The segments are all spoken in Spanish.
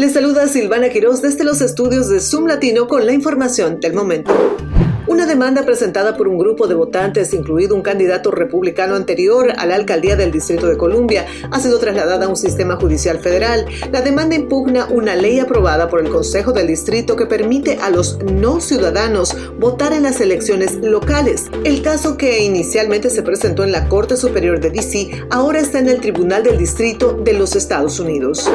Les saluda Silvana Quiroz desde los estudios de Zoom Latino con la información del momento. Una demanda presentada por un grupo de votantes, incluido un candidato republicano anterior a la alcaldía del Distrito de Columbia, ha sido trasladada a un sistema judicial federal. La demanda impugna una ley aprobada por el Consejo del Distrito que permite a los no ciudadanos votar en las elecciones locales. El caso que inicialmente se presentó en la Corte Superior de DC ahora está en el Tribunal del Distrito de los Estados Unidos.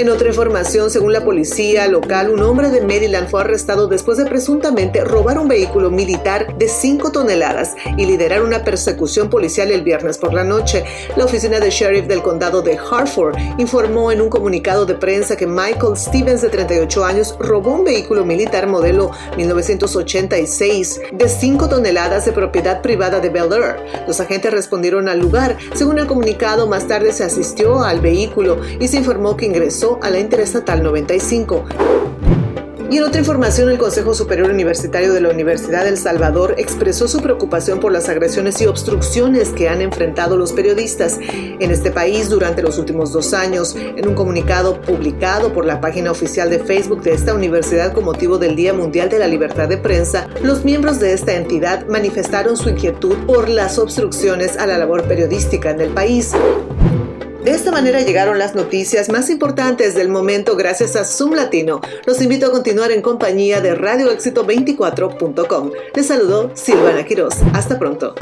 En otra información, según la policía local, un hombre de Maryland fue arrestado después de presuntamente robar un vehículo militar de 5 toneladas y liderar una persecución policial el viernes por la noche. La oficina de sheriff del condado de Hartford informó en un comunicado de prensa que Michael Stevens, de 38 años, robó un vehículo militar modelo 1986 de 5 toneladas de propiedad privada de Bel Air. Los agentes respondieron al lugar. Según el comunicado, más tarde se asistió al vehículo y se informó que ingresó a la Interestatal 95. Y en otra información, el Consejo Superior Universitario de la Universidad del Salvador expresó su preocupación por las agresiones y obstrucciones que han enfrentado los periodistas en este país durante los últimos dos años. En un comunicado publicado por la página oficial de Facebook de esta universidad con motivo del Día Mundial de la Libertad de Prensa, los miembros de esta entidad manifestaron su inquietud por las obstrucciones a la labor periodística en el país. De esta manera llegaron las noticias más importantes del momento gracias a Zoom Latino. Los invito a continuar en compañía de radioéxito24.com. Les saludo Silvana Quiroz. Hasta pronto.